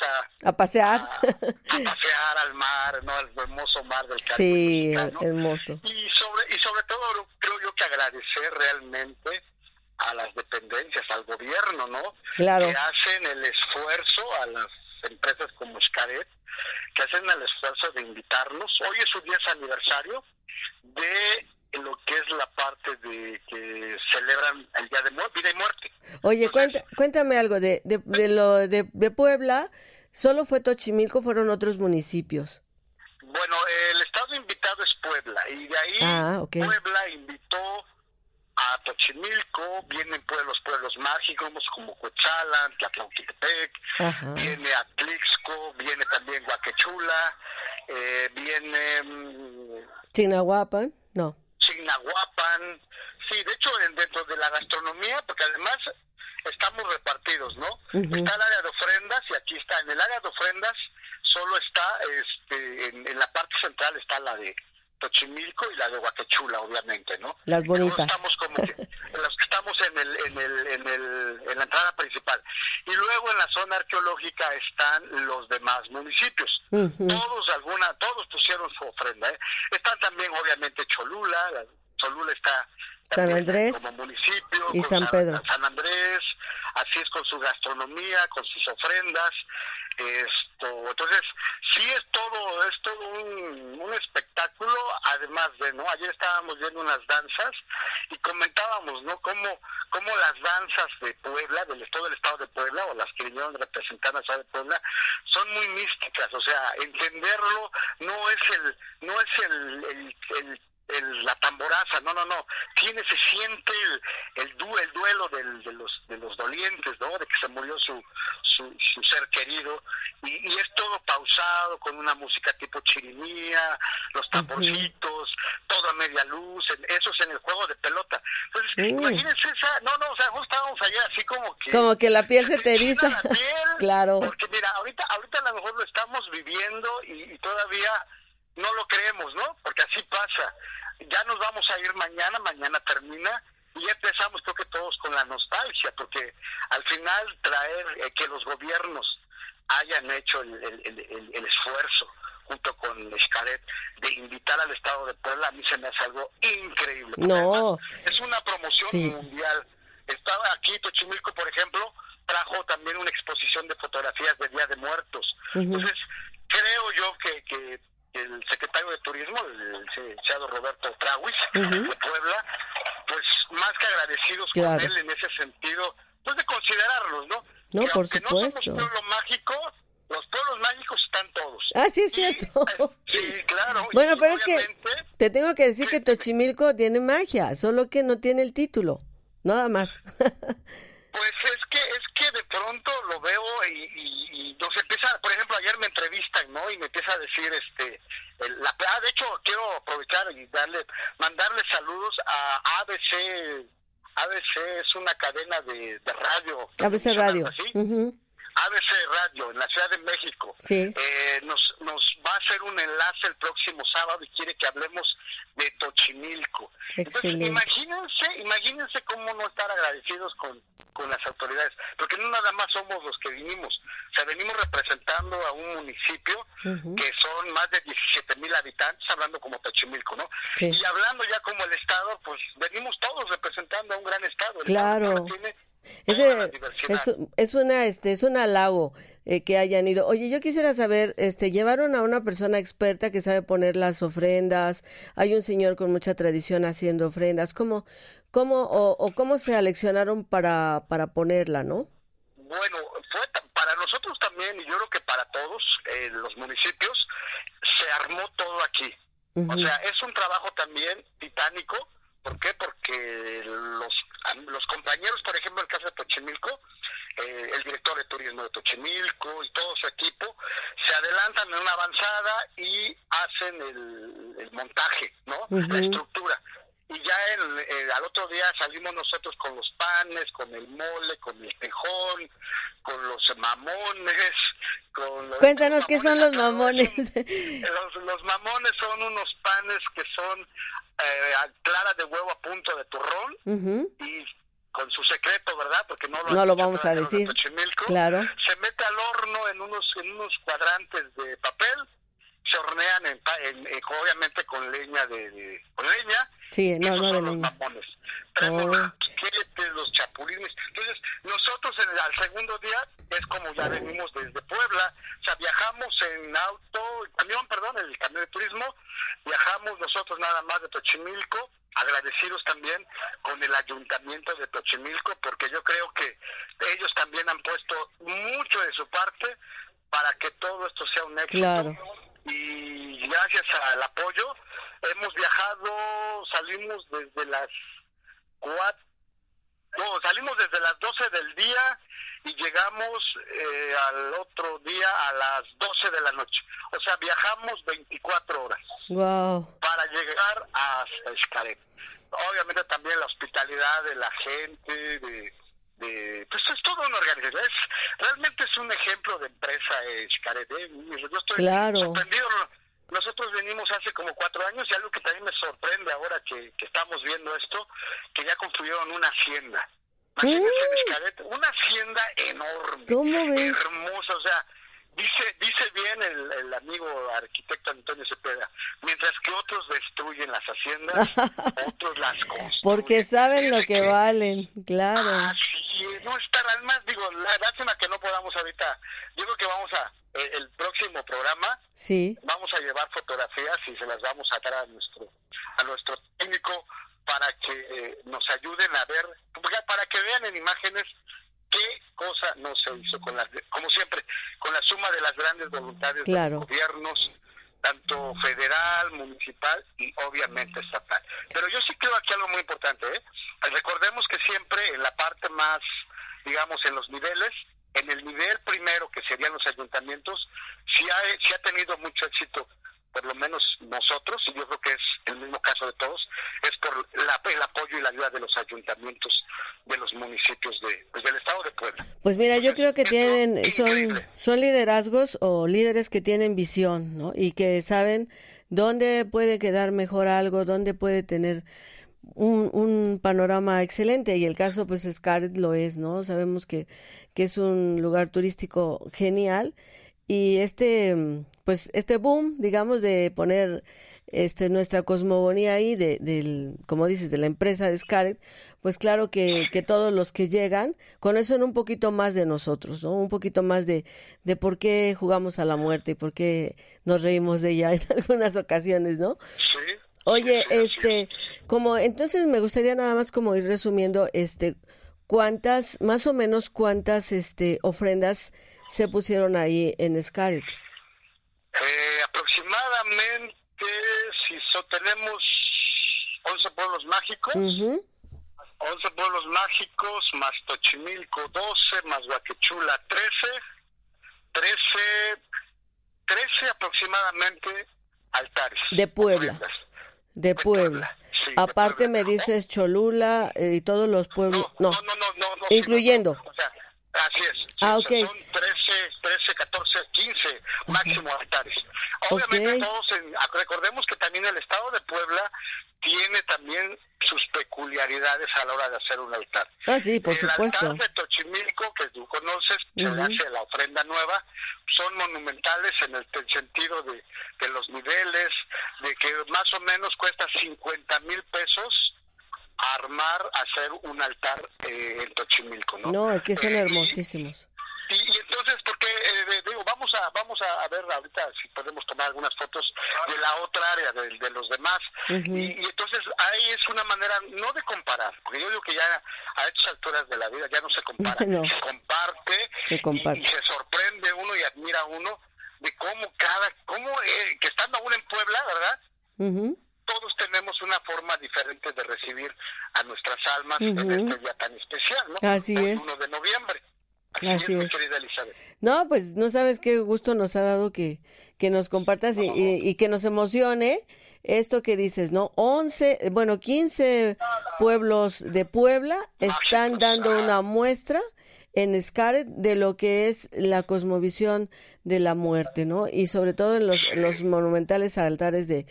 a, A pasear. a, a pasear al mar, ¿no? Al hermoso mar del Caribe Sí, mexicano. hermoso. Y sobre, y sobre todo creo yo que agradecer realmente a las dependencias, al gobierno, ¿no? Claro. Que hacen el esfuerzo a las empresas como Xcaret, que hacen el esfuerzo de invitarnos. Hoy es su 10 aniversario de lo que es la parte de que celebran el Día de Mu- Vida y Muerte. Oye, cuenta, cuéntame algo de, de, de lo de, de Puebla. ¿Solo fue Tochimilco fueron otros municipios? Bueno, el estado invitado es Puebla y de ahí Ah. Puebla invitó a Tochimilco, vienen pueblos, pueblos mágicos como Cochalan, Tlatlauquitepec, viene Atlixco, viene también Guaquechula, eh, viene mm, Chignahuapan, no. Chignahuapan, sí, de hecho en- dentro de la gastronomía, porque además estamos repartidos, ¿no? Está el área de ofrendas y aquí está, en el área de ofrendas solo está, este, en, en la parte central está la de Tochimilco y la de Guaquechula, obviamente, ¿no? Las bonitas. Estamos como que, los que estamos en, el, en, el, en, el, en la entrada principal. Y luego en la zona arqueológica están los demás municipios. Todos alguna, todos pusieron su ofrenda. ¿eh? Están también obviamente Cholula, la- Cholula está San Andrés como municipio, y con San Pedro. San Andrés, así es con su gastronomía, con sus ofrendas. Esto, entonces, sí es todo, es todo un, un espectáculo, además de, ¿no? Ayer estábamos viendo unas danzas y comentábamos, ¿no? Cómo, cómo las danzas de Puebla, del todo el estado de Puebla, o las que vinieron representando al estado de Puebla, son muy místicas, o sea, entenderlo no es el, no es el, el, el el- la tamboraza, no, no, no, tiene, se siente el, el, du- el duelo del- de, los, de los dolientes, ¿no? De que se murió su, su, su ser querido, y, y es todo pausado, con una música tipo chirimía, los tamborcitos, todo a media luz, eso es en el juego de pelota. Entonces, imagínense esa, no, no, o sea, justo estábamos allá así como que... Como que la piel se te eriza. la piel, Claro. Porque mira, ahorita, ahorita a lo mejor lo estamos viviendo y, y todavía no lo creemos, ¿no? Porque así pasa. Ya nos vamos a ir mañana, mañana termina y ya empezamos creo que todos con la nostalgia, porque al final traer eh, que los gobiernos hayan hecho el, el- el- el- el esfuerzo junto con Xcaret, de invitar al Estado de Puebla, a mí se me hace algo increíble. No. Es una promoción mundial. Estaba aquí Tochimilco, por ejemplo, trajo también una exposición de fotografías de Día de Muertos. Entonces, creo yo que, que el secretario de Turismo, el licenciado Roberto Traguis, de Puebla, pues más que agradecidos con él en ese sentido, pues de considerarlos, ¿no? No, por supuesto. No somos pueblo mágico, los pueblos mágicos están todos. Ah, sí, es cierto. sí, claro. Bueno, pero es que te tengo que decir que Tochimilco tiene magia, solo que no tiene el título, nada más. Pues es que es que de pronto lo veo y, y, nos empieza, por ejemplo, ayer me entrevistan, ¿no? Y me empieza a decir, este, la, ah, de hecho quiero aprovechar y darle, mandarle saludos a ABC. ABC es una cadena de, radio. ABC Radio. ABC Radio en la Ciudad de México. Eh, nos, nos va a hacer un enlace el próximo sábado y quiere que hablemos de Tochimilco. Entonces, imagínense, cómo no estar agradecidos con, con las autoridades, porque no nada más somos los que vinimos, o sea, venimos representando a un municipio que son más de 17 mil habitantes, hablando como Tochimilco, ¿no? Y hablando ya como el Estado, pues venimos todos representando a un gran Estado. claro. Ese, es, es, una, este, es un halago eh, que hayan ido. Oye, yo quisiera saber, este, llevaron a una persona experta que sabe poner las ofrendas. Hay un señor con mucha tradición haciendo ofrendas. ¿Cómo, cómo o, cómo se aleccionaron para, para ponerla, no? Bueno, fue para nosotros también y yo creo que para todos eh, los municipios se armó todo aquí. O sea, es un trabajo también titánico ¿Por qué? Porque los, los compañeros, por ejemplo, en el caso de Tochimilco, eh, el director de turismo de Tochimilco y todo su equipo, se adelantan en una avanzada y hacen el, montaje, ¿no? La estructura y ya el, eh, al otro día salimos nosotros con los panes, con el mole, con el tejón, con los mamones, con los, Cuéntanos qué son los mamones. Los, los, mamones son unos panes que son eh, claras de huevo a punto de turrón y con su secreto, ¿verdad? Porque no lo, no lo vamos a decir. Claro. Se mete al horno en unos en unos cuadrantes de papel se hornean en, eh, obviamente con leña de, con leña sí no no de los leña. mamones traemos oh. los chapulines. Entonces nosotros en al segundo día es como ya venimos desde Puebla. O sea viajamos en auto camión perdón en el camión de turismo. Viajamos nosotros nada más de Tochimilco agradecidos también con el ayuntamiento de Tochimilco porque yo creo que ellos también han puesto mucho de su parte para que todo esto sea un éxito. Claro y gracias al apoyo hemos viajado, salimos desde las cuatro, no, salimos desde las 12 del día y llegamos eh, al otro día a las 12 de la noche. O sea, viajamos 24 horas wow. para llegar hasta Escaret. Obviamente también la hospitalidad de la gente, de, pues es todo una organización. realmente es un ejemplo de empresa eh, ¿eh? Yo estoy sorprendido. Nosotros venimos hace como cuatro años y algo que también me sorprende ahora que, estamos viendo esto, que ya construyeron una hacienda. Imagínense una hacienda enorme, hermosa, o sea, Dice, dice bien el, el, amigo arquitecto Antonio Cepeda, mientras que otros destruyen las haciendas, otros las construyen. Porque saben lo que, valen, claro. Así no estar, además digo, la lástima que no podamos ahorita, yo creo que vamos a, eh, el, próximo programa, sí. vamos a llevar fotografías y se las vamos a dar a nuestro, a nuestro técnico para que eh, nos ayuden a ver, para que vean en imágenes qué cosa no se hizo con las, como siempre, con la suma de las grandes voluntades de los gobiernos, tanto federal, municipal y obviamente estatal. Pero yo sí creo aquí algo muy importante, ¿eh? Recordemos que siempre en la parte más, digamos, en los niveles, en el nivel primero, que serían los ayuntamientos, sí ha, sí ha tenido mucho éxito por lo menos nosotros, y yo creo que es el mismo caso de todos, es por la, el apoyo y la ayuda de los ayuntamientos de los municipios de, pues, del estado de Puebla. Pues mira, yo creo que tienen, son, son liderazgos o líderes que tienen visión, ¿no? Y que saben dónde puede quedar mejor algo, dónde puede tener un, un panorama excelente y el caso pues Scarlett lo es, ¿no? Sabemos que, que es un lugar turístico genial y este, pues, este boom, digamos, de poner este, nuestra cosmogonía ahí, de, del, como dices, de la empresa de Scarlett, pues claro que, que todos los que llegan conocen un poquito más de nosotros, ¿no? Un poquito más de, de por qué jugamos a la muerte y por qué nos reímos de ella en algunas ocasiones, ¿no? Sí. Oye, este, como, entonces me gustaría nada más como ir resumiendo, este, cuántas, más o menos cuántas, este, ofrendas se pusieron ahí en Scarlett. Eh, aproximadamente, si so, tenemos 11 pueblos mágicos, Ujú. 11 pueblos mágicos, más Tochimilco 12, más Guaquechula 13, 13, 13 aproximadamente altares. De Puebla. De Puebla. sí, de Aparte Puebla. me dices Cholula eh, y todos los pueblos. No, no, no, no, no, no, sí, incluyendo. no, no, o sea, así es. sí, Ah. Son 13, 13, 14, 15 máximo altares. Obviamente todos, en- recordemos que también el estado de Puebla tiene también sus peculiaridades a la hora de hacer un altar. Ah, sí, por el supuesto. altar de Tochimilco, que tú conoces, que le hace la ofrenda nueva, son monumentales en el, el sentido de, de los niveles, de que más o menos cuesta 50 mil pesos armar, hacer un altar eh, en Tochimilco, ¿no? No, es que son Eh, y- hermosísimos. y, y entonces, porque eh, digo, vamos a vamos a, a ver ahorita si podemos tomar algunas fotos de la otra área, de, de los demás. Y, y entonces ahí es una manera no de comparar, porque yo digo que ya a estas alturas de la vida ya no se compara, No. se comparte, Se y- comparte. Y, se sorprende uno y admira uno de cómo cada, cómo eh, que estando aún en Puebla, ¿verdad? Todos tenemos una forma diferente de recibir a nuestras almas en Ujú. este día tan especial, ¿no? Así Hoy, es. 1 de noviembre. Así, Así es, querida Elizabeth. No, pues no sabes qué gusto nos ha dado que, que nos compartas y, y- y que nos emocione esto que dices, ¿no? 11, eh, bueno, 15 pueblos de Puebla están dando una muestra en Scarlett de lo que es la cosmovisión de la muerte, ¿no? Y sobre todo en los, los monumentales altares de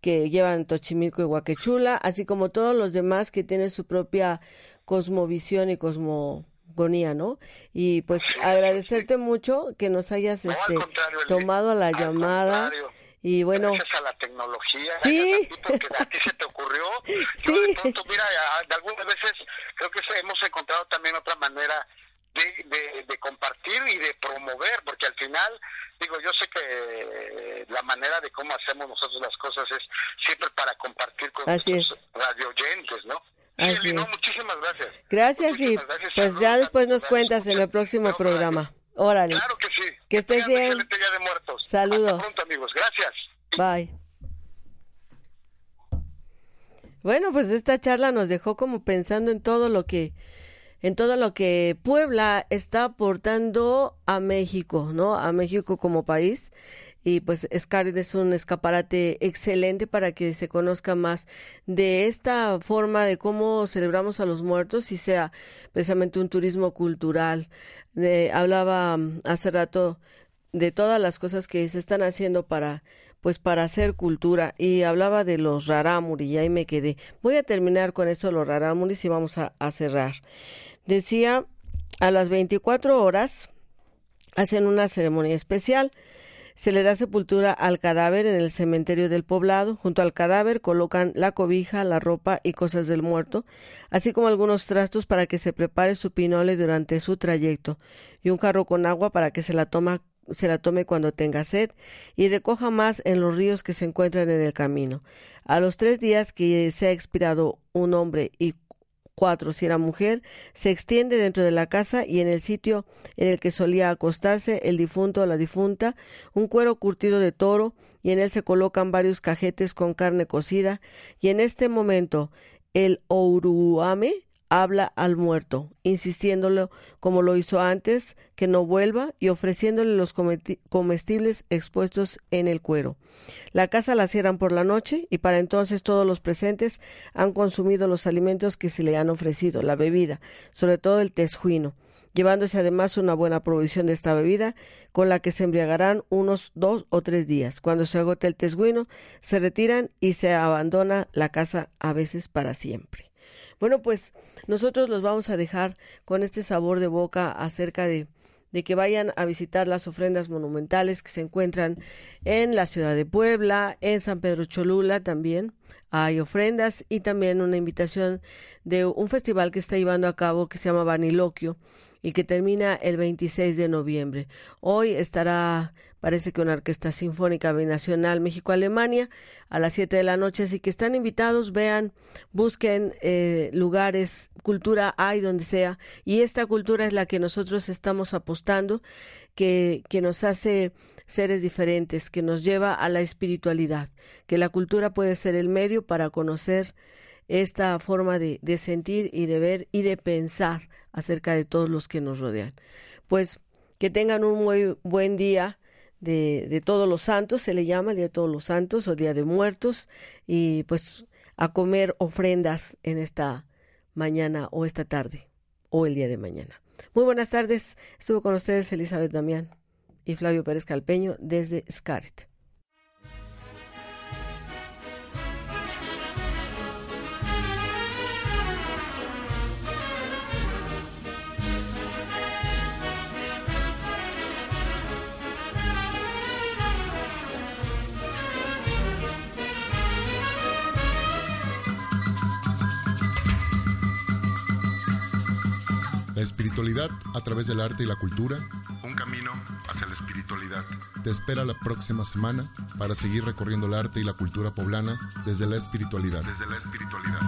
que llevan Tochimilco y Huaquechula, así como todos los demás que tienen su propia cosmovisión y cosmogonía, ¿no? Y pues Sí, agradecerte mucho que nos hayas No, este tomado la llamada y bueno, Gracias a la tecnología, Sí. a a ti se te ocurrió. Yo Sí. de pronto, mira, de algunas veces creo que hemos encontrado también otra manera de, de, de compartir y de promover, porque al final, digo, yo sé que la manera de cómo hacemos nosotros las cosas es siempre para compartir con Así nuestros es. radioyentes, ¿no? Sí, Así no, es. muchísimas gracias. gracias y Muchísimas gracias. pues Saludos ya después nos cuentas en el próximo programa. Órale, Claro que sí. Que estés bien. de Muertos. Saludos. Hasta pronto, amigos. Gracias. bye. Bueno, pues esta charla nos dejó como pensando en todo lo que en todo lo que Puebla está aportando a México, ¿no? A México como país. Y pues Scarlett es un escaparate excelente para que se conozca más de esta forma de cómo celebramos a los muertos y sea precisamente un turismo cultural. De, hablaba mm, hace rato de todas las cosas que se están haciendo para pues para hacer cultura y hablaba de los rarámuri y ahí me quedé. Voy a terminar con esto los rarámuris y vamos a cerrar. Decía, a las 24 horas hacen una ceremonia especial. Se le da sepultura al cadáver en el cementerio del poblado. Junto al cadáver colocan la cobija, la ropa y cosas del muerto, así como algunos trastos para que se prepare su pinole durante su trayecto, y un jarro con agua para que se la, toma, se la tome cuando tenga sed, y recoja más en los ríos que se encuentran en el camino. A los tres días que se ha expirado un hombre y cuatro si era mujer, se extiende dentro de la casa y en el sitio en el que solía acostarse el difunto o la difunta, un cuero curtido de toro, y en él se colocan varios cajetes con carne cocida, y en este momento el Ouruame habla al muerto, insistiéndolo como lo hizo antes, que no vuelva y ofreciéndole los comestibles expuestos en el cuero. La casa la cierran por la noche y para entonces todos los presentes han consumido los alimentos que se le han ofrecido, la bebida, sobre todo el tesjuino, llevándose además una buena provisión de esta bebida, con la que se embriagarán unos dos o tres días. Cuando se agote el tesguino, se retiran y se abandona la casa a veces para siempre. Bueno, pues nosotros los vamos a dejar con este sabor de boca acerca de, de que vayan a visitar las ofrendas monumentales que se encuentran en la ciudad de Puebla, en San Pedro Cholula también. Hay ofrendas y también una invitación de un festival que está llevando a cabo que se llama Vaniloquio y que termina el 26 de noviembre. Hoy estará, parece que una orquesta sinfónica binacional México-Alemania a las 7 de la noche, así que están invitados, vean, busquen eh, lugares, cultura hay donde sea, y esta cultura es la que nosotros estamos apostando, que, que nos hace seres diferentes, que nos lleva a la espiritualidad, que la cultura puede ser el medio para conocer esta forma de, de sentir y de ver y de pensar acerca de todos los que nos rodean. Pues que tengan un muy buen día de, de todos los santos, se le llama Día de todos los santos o Día de muertos, y pues a comer ofrendas en esta mañana o esta tarde o el día de mañana. Muy buenas tardes, estuvo con ustedes Elizabeth Damián y Flavio Pérez Calpeño desde Scaret. La espiritualidad a través del arte y la cultura. Un camino hacia la espiritualidad. Te espera la próxima semana para seguir recorriendo el arte y la cultura poblana desde la espiritualidad. Desde la espiritualidad.